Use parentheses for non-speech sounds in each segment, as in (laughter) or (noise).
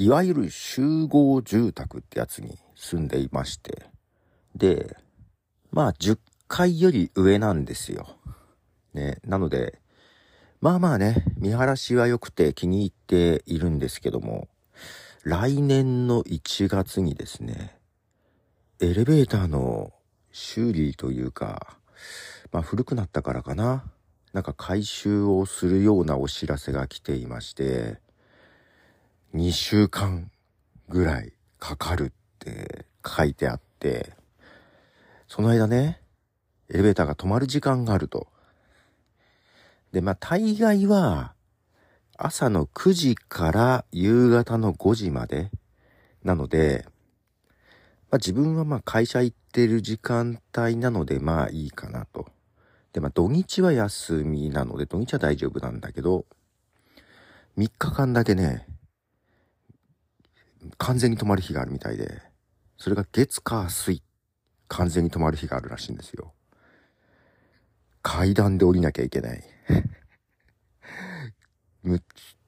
いわゆる集合住宅ってやつに住んでいまして、で、まあ10階より上なんですよ。ね、なので、まあまあね、見晴らしは良くて気に入っているんですけども、来年の1月にですね、エレベーターの修理というか、まあ古くなったからかな。なんか回収をするようなお知らせが来ていまして、2週間ぐらいかかるって書いてあって、その間ね、エレベーターが止まる時間があると。で、まあ大概は朝の9時から夕方の5時までなので、まあ自分はま会社行ってる時間帯なのでまあいいかなと。で、まあ土日は休みなので土日は大丈夫なんだけど、3日間だけね、完全に止まる日があるみたいで、それが月火水、完全に止まる日があるらしいんですよ。階段で降りなきゃいけない。(laughs) むっ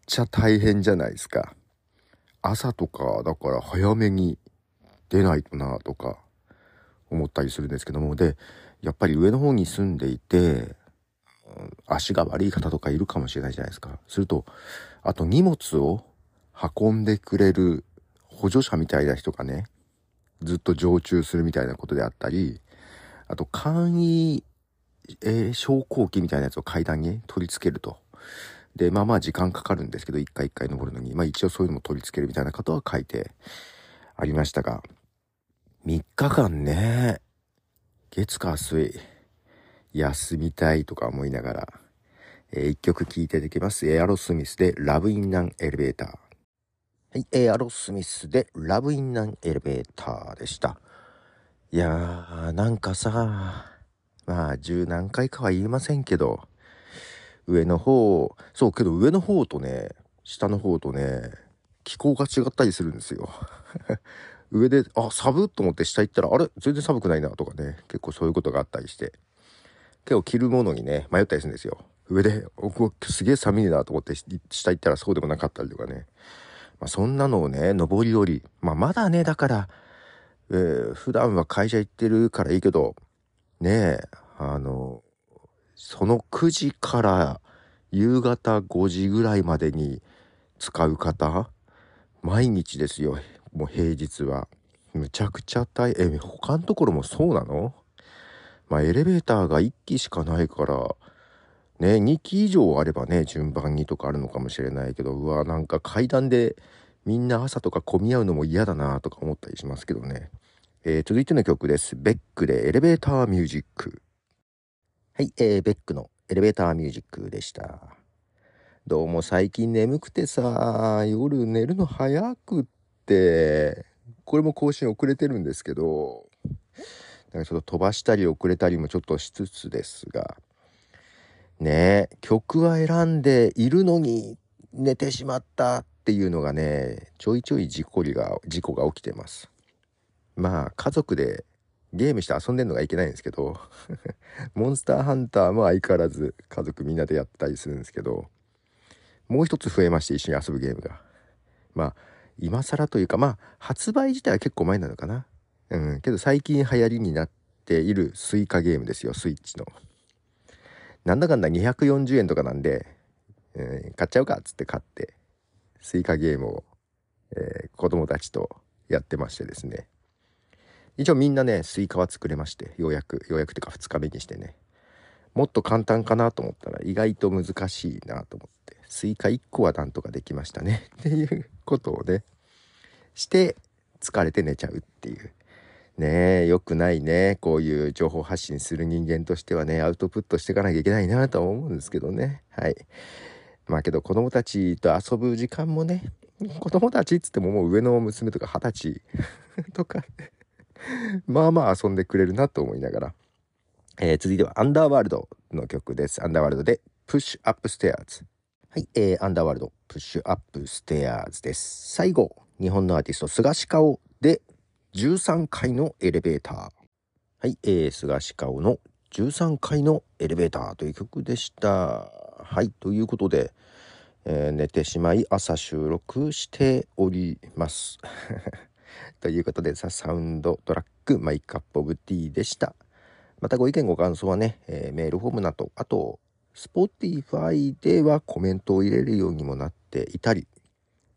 ちゃ大変じゃないですか。朝とか、だから早めに出ないとなとか思ったりするんですけども、で、やっぱり上の方に住んでいて、足が悪い方とかいるかもしれないじゃないですか。すると、あと荷物を運んでくれる補助者みたいな人がね、ずっと常駐するみたいなことであったり、あと簡易、えー、昇降機みたいなやつを階段に取り付けると。で、まあまあ時間かかるんですけど、一回一回登るのに、まあ一応そういうのも取り付けるみたいなことは書いてありましたが、3日間ね、月火水、休みたいとか思いながら、えー、一曲聴いていきます。エアロスミスでラブインナンエレベーター。はい、エアロスミスでラブインナンエレベーターでした。いやー、なんかさ、まあ十何回かは言いませんけど、上の方、そうけど上の方とね、下の方とね、気候が違ったりするんですよ。(laughs) 上で、あ、寒っと思って下行ったら、あれ全然寒くないなとかね、結構そういうことがあったりして、結構着るものにね、迷ったりするんですよ。上で、すげえ寒いなと思って下行ったらそうでもなかったりとかね。まあ、そんなのをね、上り下り、まあまだね、だから、えー、普段は会社行ってるからいいけど、ねえ、あの、その9時から夕方5時ぐらいまでに使う方毎日ですよもう平日は。むちゃくちゃ大変。え他のところもそうなの？まあエレベーターが1機しかないからね2機以上あればね順番にとかあるのかもしれないけどうわなんか階段でみんな朝とか混み合うのも嫌だなとか思ったりしますけどね、えー、続いての曲です。ベックでエレベーターミュージック。はい、えー、ベックのエレベーターミュージックでした。どうも最近眠くてさ、夜寝るの早くって、これも更新遅れてるんですけど、なんかちょっと飛ばしたり遅れたりもちょっとしつつですが、ね曲は選んでいるのに寝てしまったっていうのがね、ちょいちょい事故が、事故が起きてます。まあ、家族でゲームして遊んでんのがいけないんですけど (laughs) モンスターハンターも相変わらず家族みんなでやったりするんですけど、もう一つ増えまして一緒に遊ぶゲームが。まあ、今更というか、まあ、発売自体は結構前なのかな。うん、けど最近流行りになっているスイカゲームですよ、スイッチの。なんだかんだ240円とかなんで、えー、買っちゃうかっつって買って、スイカゲームを、えー、子供たちとやってましてですね。一応みんなね、スイカは作れまして、ようやく、ようやくてか2日目にしてね。もっと簡単かなと思ったら意外と難しいなと思って、スイカ1個はなんとかできましたね。っていうことをね、して疲れて寝ちゃうっていう。ねえ、良くないね。こういう情報発信する人間としてはね、アウトプットしていかなきゃいけないなとは思うんですけどね。はい。まあけど子供たちと遊ぶ時間もね、子供たちっつってももう上の娘とか二十歳 (laughs) とかまあまあ遊んでくれるなと思いながら、えー、続いてはアンダーワールドの曲です。アンダーワールドで Push Upstairs。はい、えー、アンダーワールド Push Upstairs です。最後、日本のアーティスト、スガシカオで13階のエレベーター。はい、えー、スガシカオの13階のエレベーターという曲でした。はい、ということで、えー、寝てしまい朝収録しております。(laughs) ということで、 The Soundtrack My Cup of Tea でした。またご意見ご感想はね、えー、メールフォームなど、あと、Spotify ではコメントを入れるようにもなっていたり、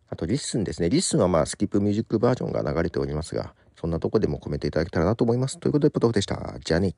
あと LISTEN ですね。 LISTEN はまあ skip music バージョンが流れておりますが、そんなとこでもコメントいただけたらなと思います。ということで、ポトフでした。じゃあね。